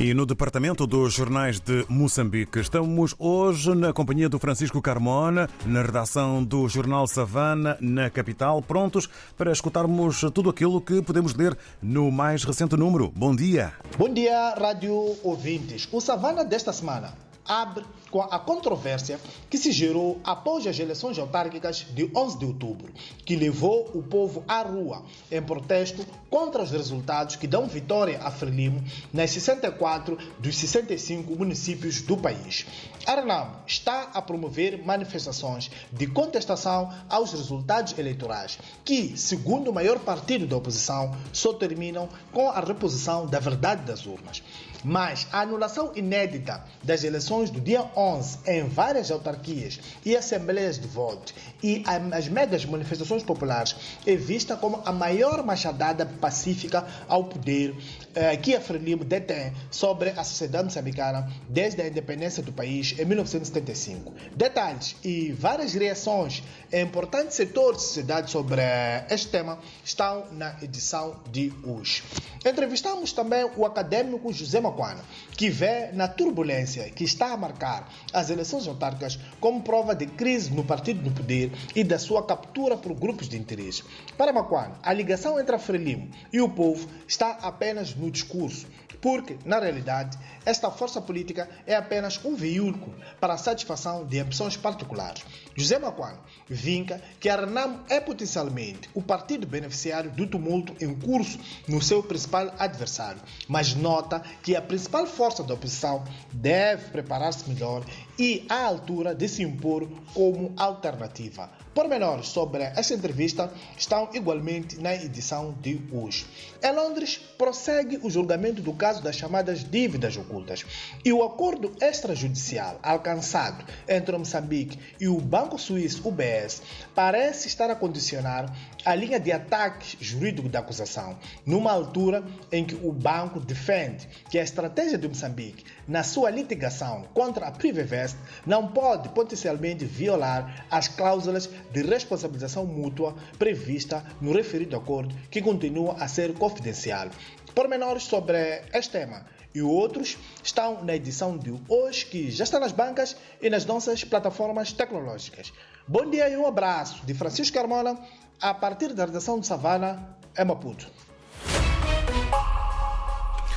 E no departamento dos jornais de Moçambique, estamos hoje na companhia do Francisco Carmona, na redação do jornal Savana, na capital, prontos para escutarmos tudo aquilo que podemos ler no mais recente número. Bom dia. Bom dia, rádio ouvintes. O Savana desta semana abre com a controvérsia que se gerou após as eleições autárquicas de 11 de outubro, que levou o povo à rua em protesto contra os resultados que dão vitória a Frelimo nas 64 dos 65 municípios do país. A Renamo está a promover manifestações de contestação aos resultados eleitorais, que, segundo o maior partido da oposição, só terminam com a reposição da verdade das urnas. Mas a anulação inédita das eleições do dia 11 em várias autarquias e assembleias de voto e as megas manifestações populares é vista como a maior machadada pacífica ao poder eh, que a Frelimo detém sobre a sociedade moçambicana desde a independência do país em 1975. Detalhes e várias reações em importantes setores de sociedade sobre este tema estão na edição de hoje. Entrevistamos também o acadêmico José Macuana, que vê na turbulência que está a marcar as eleições autárquicas como prova de crise no partido no poder e da sua captura por grupos de interesse. Para Macuana, a ligação entre a Frelimo e o povo está apenas no discurso, porque, na realidade, esta força política é apenas um veículo para a satisfação de ambições particulares. José Macuano vinca que a Renamo é potencialmente o partido beneficiário do tumulto em curso no seu principal adversário, mas nota que a principal força da oposição deve preparar-se melhor e à altura de se impor como alternativa. Pormenores sobre esta entrevista estão igualmente na edição de hoje. Em Londres, prossegue o julgamento do caso das chamadas dívidas ocultas e o acordo extrajudicial alcançado entre Moçambique e o Banco Suíço UBS parece estar a condicionar a linha de ataque jurídico da acusação, numa altura em que o banco defende que a estratégia de Moçambique na sua litigação contra a Privevest não pode potencialmente violar as cláusulas de responsabilização mútua prevista no referido acordo, que continua a ser confidencial. Pormenores sobre este tema e outros estão na edição de hoje, que já está nas bancas e nas nossas plataformas tecnológicas. Bom dia e um abraço de Francisco Carmona, a partir da redação de Savana, em Maputo.